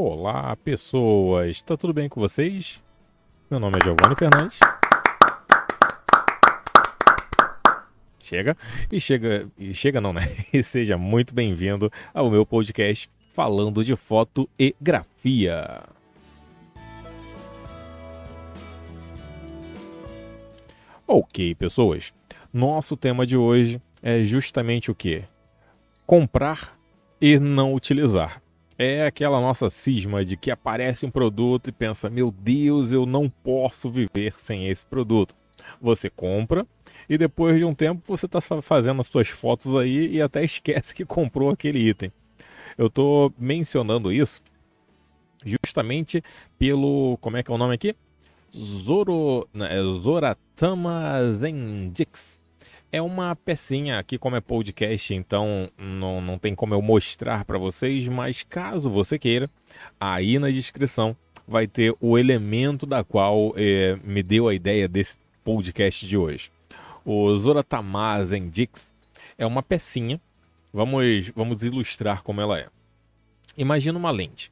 Olá, pessoas! Está tudo bem com vocês? Meu nome é Giovanni Fernandes. Chega e chega e chega não, né? E seja muito bem-vindo ao meu podcast falando de foto e grafia. Ok, pessoas. Nosso tema de hoje é justamente o que? Comprar e não utilizar. É aquela nossa cisma de que aparece um produto e pensa: meu Deus, eu não posso viver sem esse produto. Você compra e depois de um tempo você está fazendo as suas fotos aí e até esquece que comprou aquele item. Eu estou mencionando isso justamente pelo. Como é que é o nome aqui? Zoro, né, Zoratama Zendix é uma pecinha aqui, como é podcast, então não, não tem como eu mostrar para vocês, mas caso você queira, aí na descrição vai ter o elemento da qual é, me deu a ideia desse podcast de hoje. O Zoratama Zendix é uma pecinha, vamos, vamos ilustrar como ela é. Imagina uma lente,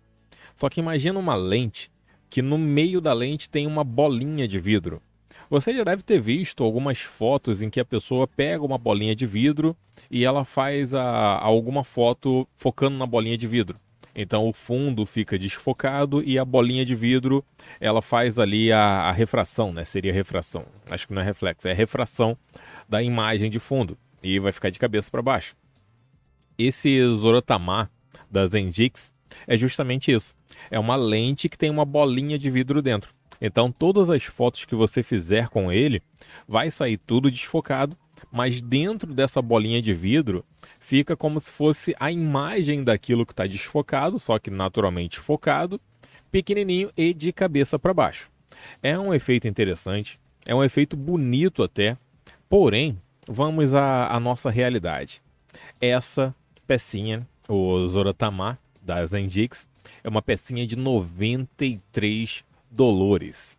só que imagina uma lente que no meio da lente tem uma bolinha de vidro. Você já deve ter visto algumas fotos em que a pessoa pega uma bolinha de vidro e ela faz a, alguma foto focando na bolinha de vidro. Então o fundo fica desfocado e a bolinha de vidro ela faz ali a, a refração, né? Seria refração. Acho que não é reflexo, é refração da imagem de fundo e vai ficar de cabeça para baixo. Esse Zorotama da Zendix é justamente isso. É uma lente que tem uma bolinha de vidro dentro. Então, todas as fotos que você fizer com ele, vai sair tudo desfocado, mas dentro dessa bolinha de vidro fica como se fosse a imagem daquilo que está desfocado, só que naturalmente focado, pequenininho e de cabeça para baixo. É um efeito interessante, é um efeito bonito até, porém, vamos à, à nossa realidade. Essa pecinha, o Zoratama da Zendix, é uma pecinha de 93 Dolores.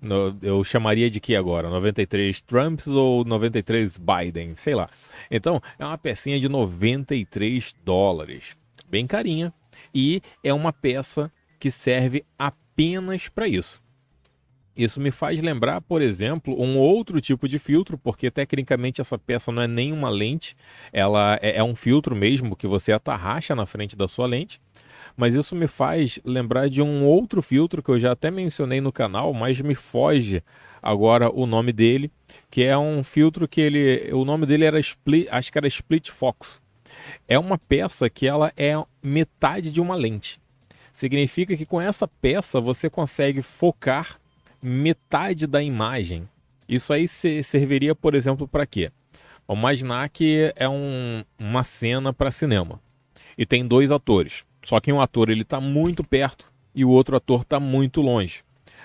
No, eu chamaria de que agora? 93 Trumps ou 93 Biden? Sei lá. Então, é uma pecinha de 93 dólares. Bem carinha. E é uma peça que serve apenas para isso. Isso me faz lembrar, por exemplo, um outro tipo de filtro, porque tecnicamente essa peça não é nem uma lente, ela é, é um filtro mesmo que você atarracha na frente da sua lente mas isso me faz lembrar de um outro filtro que eu já até mencionei no canal, mas me foge agora o nome dele, que é um filtro que ele, o nome dele era Split, acho que era Split Fox. É uma peça que ela é metade de uma lente. Significa que com essa peça você consegue focar metade da imagem. Isso aí serviria, por exemplo, para quê? Vamos imaginar que é um, uma cena para cinema e tem dois atores. Só que um ator ele está muito perto e o outro ator está muito longe.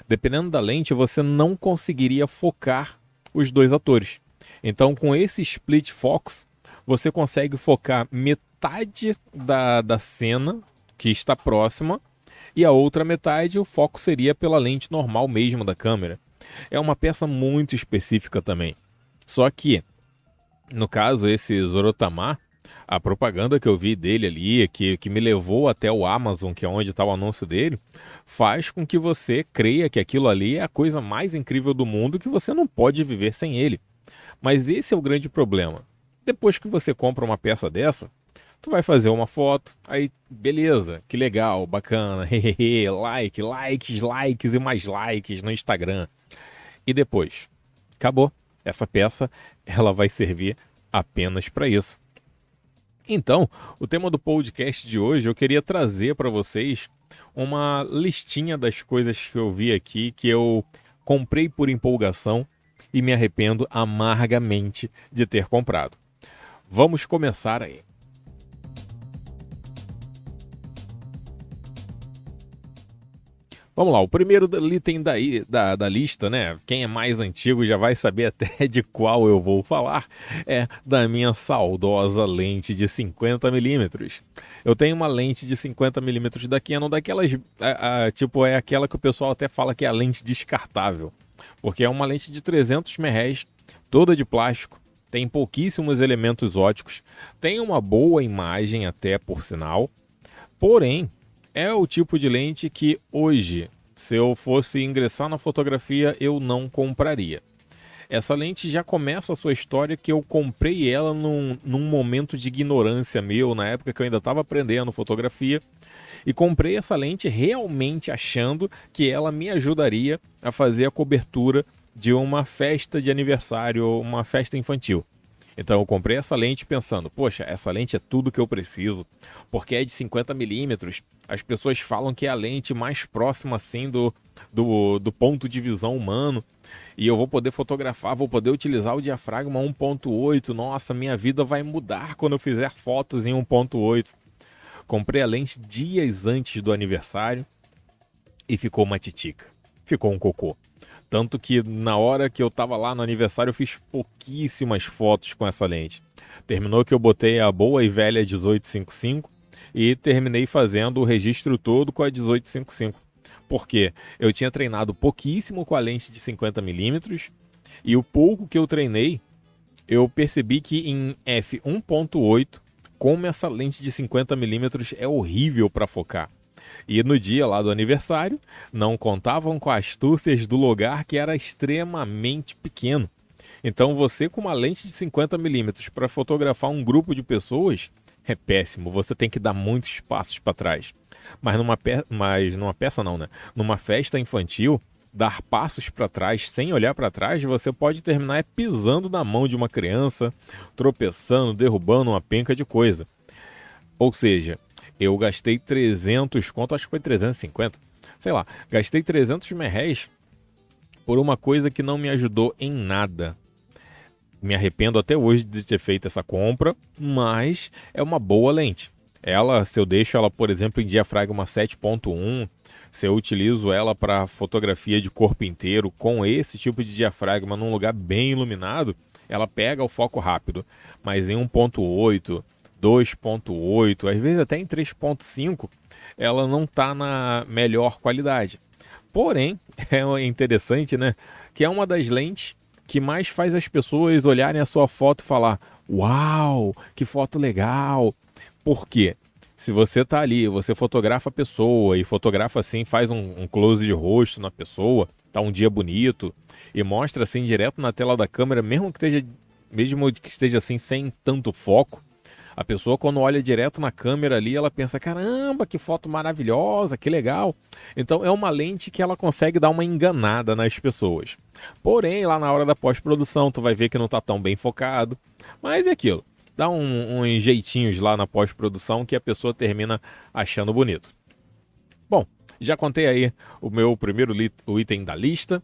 Dependendo da lente, você não conseguiria focar os dois atores. Então, com esse split focus, você consegue focar metade da, da cena que está próxima e a outra metade o foco seria pela lente normal mesmo da câmera. É uma peça muito específica também. Só que, no caso, esse Zorotama, a propaganda que eu vi dele ali, que, que me levou até o Amazon, que é onde está o anúncio dele, faz com que você creia que aquilo ali é a coisa mais incrível do mundo que você não pode viver sem ele. Mas esse é o grande problema. Depois que você compra uma peça dessa, tu vai fazer uma foto, aí beleza, que legal, bacana, hehehe, like, likes, likes e mais likes no Instagram. E depois, acabou. Essa peça, ela vai servir apenas para isso. Então, o tema do podcast de hoje eu queria trazer para vocês uma listinha das coisas que eu vi aqui que eu comprei por empolgação e me arrependo amargamente de ter comprado. Vamos começar aí. Vamos lá, o primeiro item da, da, da, lista, né? Quem é mais antigo já vai saber até de qual eu vou falar. É da minha saudosa lente de 50mm. Eu tenho uma lente de 50mm da Canon, daquelas. A, a, tipo, é aquela que o pessoal até fala que é a lente descartável. Porque é uma lente de 300 mRs, toda de plástico, tem pouquíssimos elementos óticos, tem uma boa imagem até por sinal, porém é o tipo de lente que hoje, se eu fosse ingressar na fotografia, eu não compraria. Essa lente já começa a sua história que eu comprei ela num, num momento de ignorância meu, na época que eu ainda estava aprendendo fotografia. E comprei essa lente realmente achando que ela me ajudaria a fazer a cobertura de uma festa de aniversário, uma festa infantil. Então eu comprei essa lente pensando, poxa, essa lente é tudo que eu preciso, porque é de 50 milímetros. As pessoas falam que é a lente mais próxima assim do, do, do ponto de visão humano e eu vou poder fotografar, vou poder utilizar o diafragma 1.8. Nossa, minha vida vai mudar quando eu fizer fotos em 1.8. Comprei a lente dias antes do aniversário e ficou uma titica. Ficou um cocô. Tanto que na hora que eu tava lá no aniversário eu fiz pouquíssimas fotos com essa lente. Terminou que eu botei a boa e velha 1855 e terminei fazendo o registro todo com a 1855 porque eu tinha treinado pouquíssimo com a lente de 50mm e o pouco que eu treinei, eu percebi que em f1.8, como essa lente de 50mm é horrível para focar. E no dia lá do aniversário, não contavam com astúcias do lugar que era extremamente pequeno. Então você com uma lente de 50mm para fotografar um grupo de pessoas é péssimo, você tem que dar muitos passos para trás. Mas numa, pe... Mas numa peça não, né? Numa festa infantil, dar passos para trás sem olhar para trás, você pode terminar pisando na mão de uma criança, tropeçando, derrubando uma penca de coisa. Ou seja, eu gastei 300 conto, acho que foi 350, sei lá, gastei 300 merréis por uma coisa que não me ajudou em nada. Me arrependo até hoje de ter feito essa compra, mas é uma boa lente. Ela, se eu deixo ela, por exemplo, em diafragma 7.1, se eu utilizo ela para fotografia de corpo inteiro com esse tipo de diafragma num lugar bem iluminado, ela pega o foco rápido. Mas em 1.8, 2.8, às vezes até em 3.5, ela não está na melhor qualidade. Porém, é interessante, né? Que é uma das lentes que mais faz as pessoas olharem a sua foto e falar: Uau, que foto legal! Porque se você tá ali, você fotografa a pessoa e fotografa assim, faz um, um close de rosto na pessoa, tá um dia bonito e mostra assim direto na tela da câmera, mesmo que esteja, mesmo que esteja assim sem tanto foco, a pessoa, quando olha direto na câmera ali, ela pensa: caramba, que foto maravilhosa, que legal. Então, é uma lente que ela consegue dar uma enganada nas pessoas. Porém, lá na hora da pós-produção, tu vai ver que não está tão bem focado. Mas é aquilo. Dá um, uns jeitinhos lá na pós-produção que a pessoa termina achando bonito. Bom, já contei aí o meu primeiro o item da lista.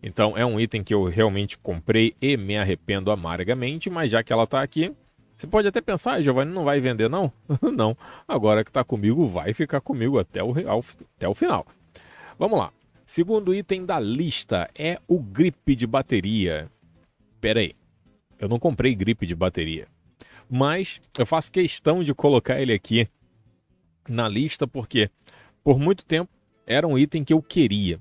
Então é um item que eu realmente comprei e me arrependo amargamente, mas já que ela está aqui, você pode até pensar, ah, Giovanni não vai vender, não? não. Agora que está comigo, vai ficar comigo até o, ao, até o final. Vamos lá. Segundo item da lista é o grip de bateria. Pera aí. Eu não comprei grip de bateria. Mas eu faço questão de colocar ele aqui na lista porque por muito tempo era um item que eu queria.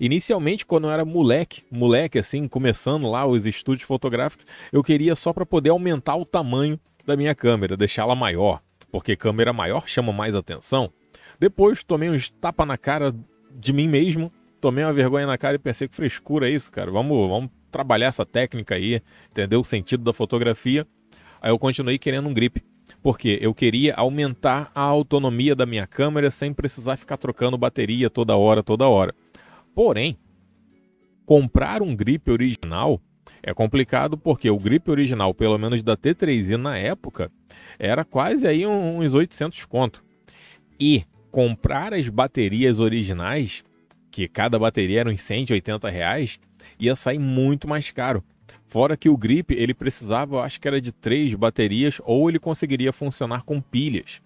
Inicialmente, quando eu era moleque, moleque assim, começando lá os estúdios fotográficos, eu queria só para poder aumentar o tamanho da minha câmera, deixá-la maior, porque câmera maior chama mais atenção. Depois tomei uns tapa na cara de mim mesmo, tomei uma vergonha na cara e pensei que frescura é isso, cara. Vamos, vamos trabalhar essa técnica aí, entender o sentido da fotografia. Aí eu continuei querendo um grip, porque eu queria aumentar a autonomia da minha câmera sem precisar ficar trocando bateria toda hora, toda hora. Porém, comprar um grip original é complicado porque o grip original, pelo menos da T3i na época, era quase aí uns 800 conto. E comprar as baterias originais, que cada bateria era uns 180 reais, ia sair muito mais caro. Fora que o grip ele precisava, eu acho que era de três baterias ou ele conseguiria funcionar com pilhas.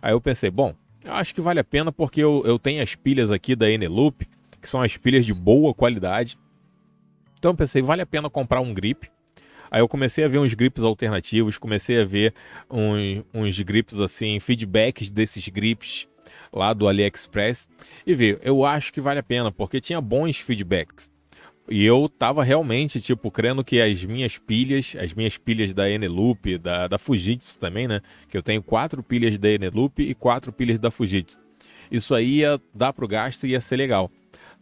Aí eu pensei, bom, eu acho que vale a pena porque eu, eu tenho as pilhas aqui da Eneloop que são as pilhas de boa qualidade. Então eu pensei, vale a pena comprar um grip. Aí eu comecei a ver uns grips alternativos, comecei a ver uns, uns grips assim, feedbacks desses grips lá do AliExpress e ver, eu acho que vale a pena, porque tinha bons feedbacks. E eu tava realmente, tipo, crendo que as minhas pilhas, as minhas pilhas da Eneloop, da, da Fujitsu também, né? Que eu tenho quatro pilhas da Eneloop e quatro pilhas da Fujitsu. isso aí ia dar para o gasto e ia ser legal.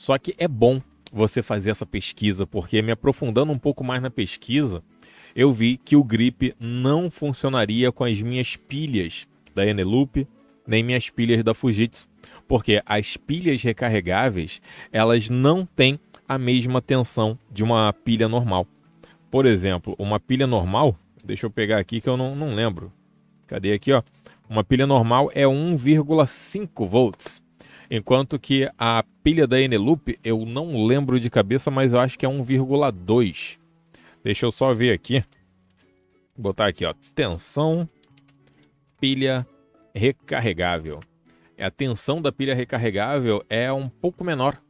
Só que é bom você fazer essa pesquisa, porque me aprofundando um pouco mais na pesquisa, eu vi que o grip não funcionaria com as minhas pilhas da Eneloop, nem minhas pilhas da Fujitsu, porque as pilhas recarregáveis, elas não têm a mesma tensão de uma pilha normal. Por exemplo, uma pilha normal, deixa eu pegar aqui que eu não, não lembro. Cadê aqui, ó? Uma pilha normal é 1,5 volts. Enquanto que a pilha da Eneloop, eu não lembro de cabeça, mas eu acho que é 1,2. Deixa eu só ver aqui. Vou botar aqui, ó. Tensão pilha recarregável. A tensão da pilha recarregável é um pouco menor.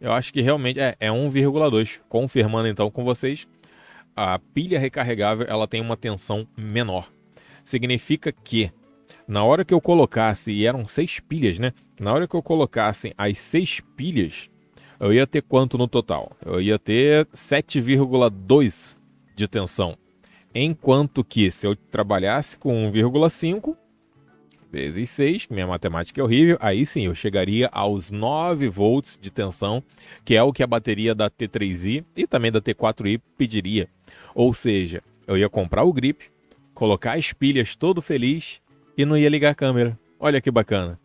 Eu acho que realmente é, é 1,2. Confirmando então com vocês, a pilha recarregável ela tem uma tensão menor. Significa que na hora que eu colocasse, e eram seis pilhas, né? Na hora que eu colocasse as seis pilhas, eu ia ter quanto no total? Eu ia ter 7,2 de tensão. Enquanto que se eu trabalhasse com 1,5 vezes 6, minha matemática é horrível, aí sim eu chegaria aos 9 volts de tensão, que é o que a bateria da T3i e também da T4i pediria. Ou seja, eu ia comprar o grip, colocar as pilhas todo feliz e não ia ligar a câmera. Olha que bacana.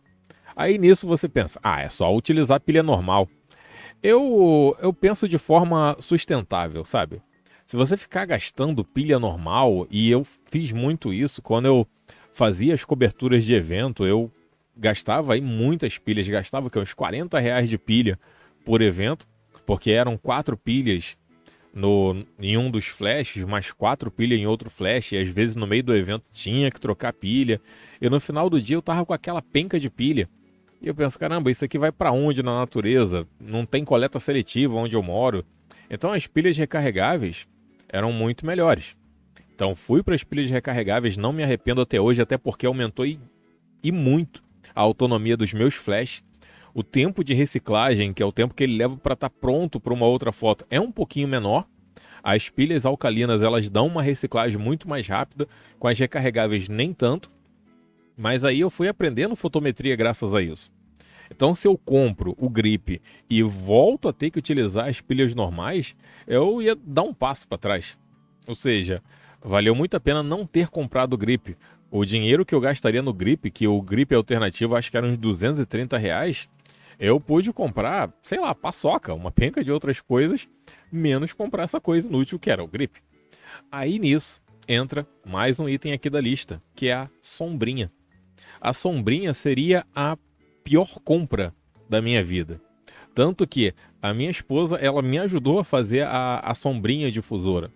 Aí nisso você pensa, ah, é só utilizar pilha normal. Eu, eu penso de forma sustentável, sabe? Se você ficar gastando pilha normal, e eu fiz muito isso quando eu fazia as coberturas de evento, eu gastava aí muitas pilhas, gastava que, uns 40 reais de pilha por evento, porque eram quatro pilhas no, em um dos flashes, mais quatro pilhas em outro flash, e às vezes no meio do evento tinha que trocar pilha. E no final do dia eu tava com aquela penca de pilha. E eu penso, caramba, isso aqui vai para onde na natureza? Não tem coleta seletiva onde eu moro. Então as pilhas recarregáveis eram muito melhores. Então fui para as pilhas recarregáveis, não me arrependo até hoje, até porque aumentou e, e muito a autonomia dos meus flash o tempo de reciclagem, que é o tempo que ele leva para estar tá pronto para uma outra foto, é um pouquinho menor. As pilhas alcalinas elas dão uma reciclagem muito mais rápida, com as recarregáveis nem tanto. Mas aí eu fui aprendendo fotometria graças a isso. Então, se eu compro o grip e volto a ter que utilizar as pilhas normais, eu ia dar um passo para trás. Ou seja, valeu muito a pena não ter comprado o grip. O dinheiro que eu gastaria no grip, que o grip alternativo acho que era uns 230 reais, eu pude comprar, sei lá, paçoca, uma penca de outras coisas, menos comprar essa coisa inútil que era o grip. Aí nisso entra mais um item aqui da lista, que é a sombrinha. A sombrinha seria a pior compra da minha vida. Tanto que a minha esposa, ela me ajudou a fazer a, a sombrinha difusora.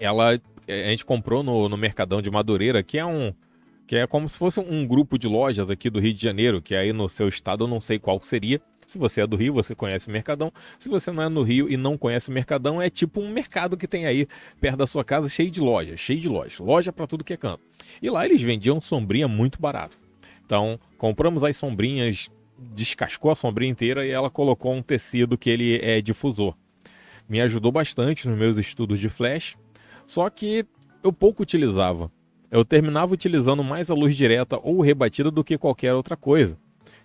Ela, a gente comprou no, no Mercadão de Madureira, que é um, que é como se fosse um grupo de lojas aqui do Rio de Janeiro, que aí no seu estado eu não sei qual seria. Se você é do Rio, você conhece o Mercadão. Se você não é no Rio e não conhece o Mercadão, é tipo um mercado que tem aí perto da sua casa, cheio de lojas, cheio de lojas, loja para tudo que é canto. E lá eles vendiam sombrinha muito barato. Então, compramos as sombrinhas, descascou a sombrinha inteira e ela colocou um tecido que ele é difusor. Me ajudou bastante nos meus estudos de flash, só que eu pouco utilizava eu terminava utilizando mais a luz direta ou rebatida do que qualquer outra coisa.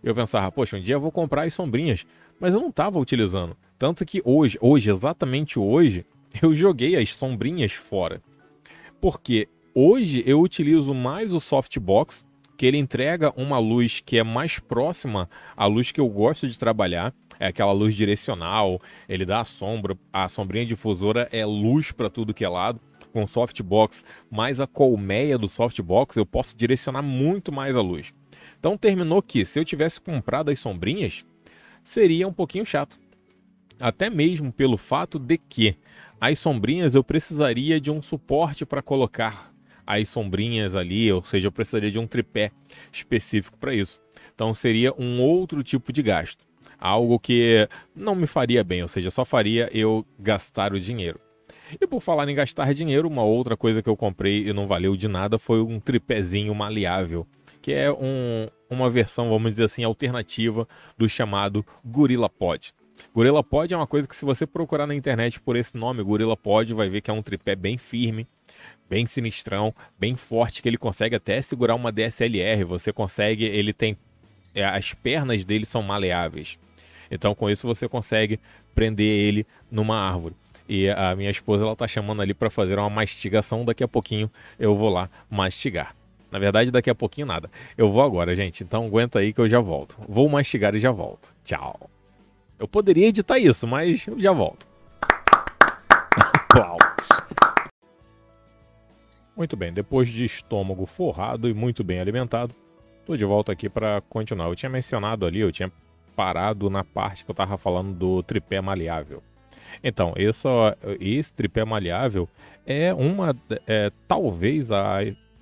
Eu pensava, poxa, um dia eu vou comprar as sombrinhas, mas eu não estava utilizando. Tanto que hoje, hoje, exatamente hoje, eu joguei as sombrinhas fora. Porque hoje eu utilizo mais o softbox, que ele entrega uma luz que é mais próxima à luz que eu gosto de trabalhar. É aquela luz direcional, ele dá a sombra, a sombrinha difusora é luz para tudo que é lado com softbox mais a colmeia do softbox, eu posso direcionar muito mais a luz. Então terminou que, se eu tivesse comprado as sombrinhas, seria um pouquinho chato. Até mesmo pelo fato de que as sombrinhas eu precisaria de um suporte para colocar as sombrinhas ali, ou seja, eu precisaria de um tripé específico para isso. Então seria um outro tipo de gasto. Algo que não me faria bem, ou seja, só faria eu gastar o dinheiro. E por falar em gastar dinheiro, uma outra coisa que eu comprei e não valeu de nada foi um tripézinho maleável, que é um, uma versão, vamos dizer assim, alternativa do chamado Gorilla Pod. Gorilla Pod é uma coisa que se você procurar na internet por esse nome, Gorilla Pod, vai ver que é um tripé bem firme, bem sinistrão, bem forte, que ele consegue até segurar uma DSLR. Você consegue, ele tem é, as pernas dele são maleáveis. Então com isso você consegue prender ele numa árvore. E a minha esposa ela tá chamando ali para fazer uma mastigação. Daqui a pouquinho eu vou lá mastigar. Na verdade, daqui a pouquinho nada. Eu vou agora, gente. Então aguenta aí que eu já volto. Vou mastigar e já volto. Tchau. Eu poderia editar isso, mas eu já volto. Aplausos. Muito bem, depois de estômago forrado e muito bem alimentado, tô de volta aqui para continuar. Eu tinha mencionado ali, eu tinha parado na parte que eu tava falando do tripé maleável. Então, esse, esse tripé maleável é uma, é, talvez a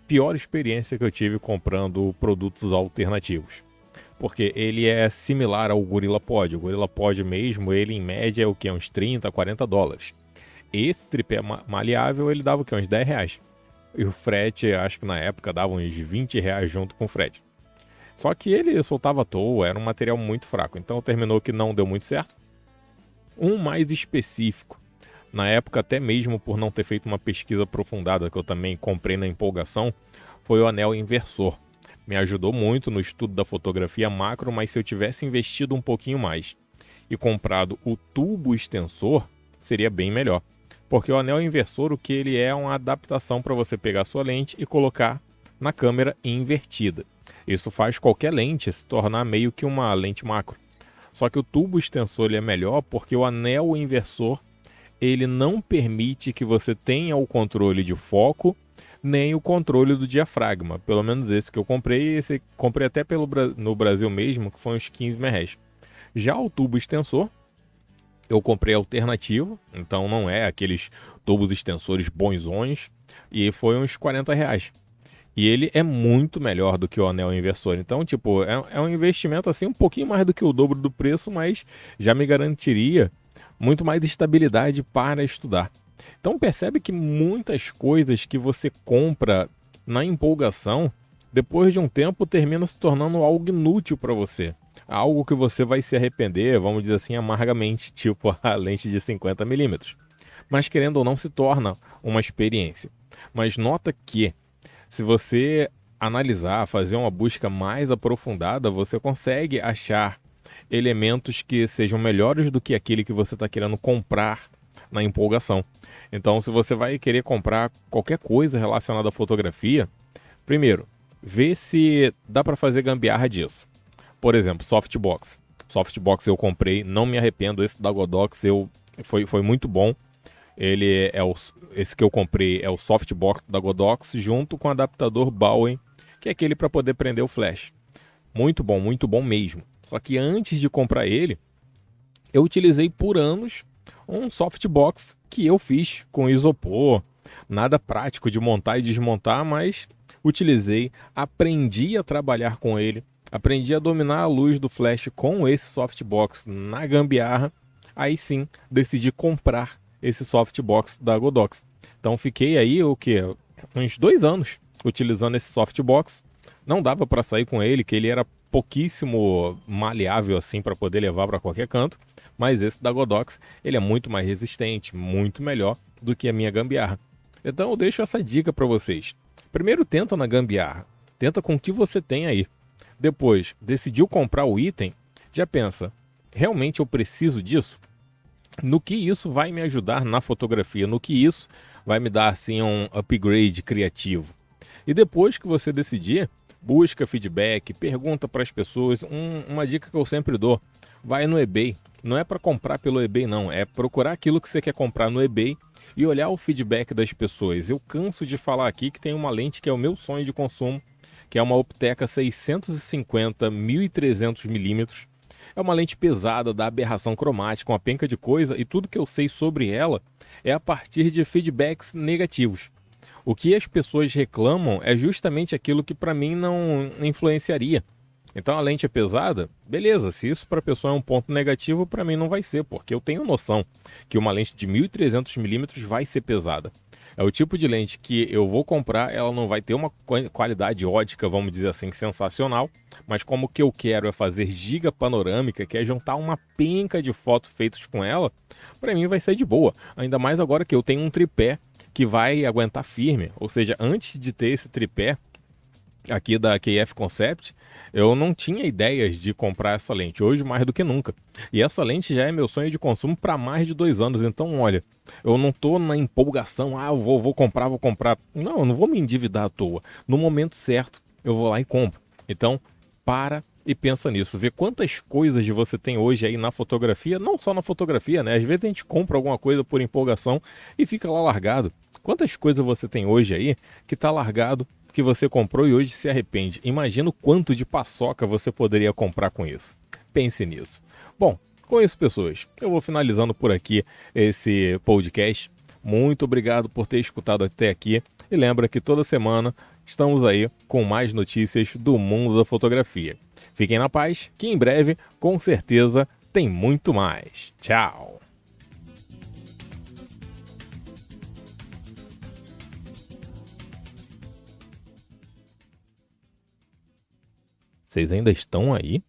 pior experiência que eu tive comprando produtos alternativos. Porque ele é similar ao Gorilla Pod. O Gorilla Pod mesmo, ele em média é o que? Uns 30, 40 dólares. Esse tripé maleável, ele dava o que? Uns 10 reais. E o frete, acho que na época dava uns 20 reais junto com o frete. Só que ele soltava à toa, era um material muito fraco. Então terminou que não deu muito certo. Um mais específico, na época até mesmo por não ter feito uma pesquisa aprofundada, que eu também comprei na empolgação, foi o anel inversor. Me ajudou muito no estudo da fotografia macro, mas se eu tivesse investido um pouquinho mais e comprado o tubo extensor, seria bem melhor. Porque o anel inversor, o que ele é, é uma adaptação para você pegar sua lente e colocar na câmera invertida. Isso faz qualquer lente se tornar meio que uma lente macro. Só que o tubo extensor ele é melhor porque o anel inversor ele não permite que você tenha o controle de foco nem o controle do diafragma. Pelo menos esse que eu comprei, esse comprei até pelo, no Brasil mesmo, que foi uns 15 reais. Já o tubo extensor, eu comprei alternativo, então não é aqueles tubos extensores bonzões, e foi uns 40 reais. E ele é muito melhor do que o anel inversor. Então, tipo, é, é um investimento assim um pouquinho mais do que o dobro do preço, mas já me garantiria muito mais estabilidade para estudar. Então percebe que muitas coisas que você compra na empolgação, depois de um tempo termina se tornando algo inútil para você. Algo que você vai se arrepender, vamos dizer assim, amargamente, tipo a lente de 50 milímetros. Mas querendo ou não, se torna uma experiência. Mas nota que se você analisar, fazer uma busca mais aprofundada, você consegue achar elementos que sejam melhores do que aquele que você está querendo comprar na empolgação. Então, se você vai querer comprar qualquer coisa relacionada à fotografia, primeiro, vê se dá para fazer gambiarra disso. Por exemplo, softbox. Softbox eu comprei, não me arrependo. Esse da Godox eu foi, foi muito bom. Ele é o, esse que eu comprei é o softbox da Godox junto com o adaptador Bowen, que é aquele para poder prender o flash. Muito bom, muito bom mesmo. Só que antes de comprar ele, eu utilizei por anos um softbox que eu fiz com isopor. Nada prático de montar e desmontar, mas utilizei, aprendi a trabalhar com ele, aprendi a dominar a luz do flash com esse softbox na gambiarra. Aí sim, decidi comprar esse softbox da Godox. Então fiquei aí o que uns dois anos utilizando esse softbox. Não dava para sair com ele, que ele era pouquíssimo maleável assim para poder levar para qualquer canto. Mas esse da Godox ele é muito mais resistente, muito melhor do que a minha gambiarra. Então eu deixo essa dica para vocês. Primeiro tenta na gambiarra, tenta com o que você tem aí. Depois decidiu comprar o item, já pensa, realmente eu preciso disso? No que isso vai me ajudar na fotografia, no que isso vai me dar assim um upgrade criativo. E depois que você decidir, busca feedback, pergunta para as pessoas. Um, uma dica que eu sempre dou: vai no eBay. Não é para comprar pelo eBay, não. É procurar aquilo que você quer comprar no eBay e olhar o feedback das pessoas. Eu canso de falar aqui que tem uma lente que é o meu sonho de consumo, que é uma Opteca 650 1300 milímetros é uma lente pesada da aberração cromática, uma penca de coisa, e tudo que eu sei sobre ela é a partir de feedbacks negativos. O que as pessoas reclamam é justamente aquilo que para mim não influenciaria. Então a lente é pesada, beleza. Se isso para a pessoa é um ponto negativo, para mim não vai ser, porque eu tenho noção que uma lente de 1300 milímetros vai ser pesada. É o tipo de lente que eu vou comprar, ela não vai ter uma qualidade ótica, vamos dizer assim, sensacional, mas como que eu quero é fazer giga panorâmica, que é juntar uma penca de fotos feitas com ela, para mim vai ser de boa. Ainda mais agora que eu tenho um tripé que vai aguentar firme, ou seja, antes de ter esse tripé, aqui da KF Concept, eu não tinha ideias de comprar essa lente, hoje mais do que nunca. E essa lente já é meu sonho de consumo para mais de dois anos, então olha, eu não tô na empolgação, ah, vou, vou comprar, vou comprar. Não, eu não vou me endividar à toa. No momento certo, eu vou lá e compro. Então, para e pensa nisso. Vê quantas coisas você tem hoje aí na fotografia, não só na fotografia, né? Às vezes a gente compra alguma coisa por empolgação e fica lá largado. Quantas coisas você tem hoje aí que está largado, que você comprou e hoje se arrepende? Imagina o quanto de paçoca você poderia comprar com isso. Pense nisso. Bom, com isso, pessoas, eu vou finalizando por aqui esse podcast. Muito obrigado por ter escutado até aqui. E lembra que toda semana estamos aí com mais notícias do mundo da fotografia. Fiquem na paz, que em breve, com certeza, tem muito mais. Tchau! Vocês ainda estão aí?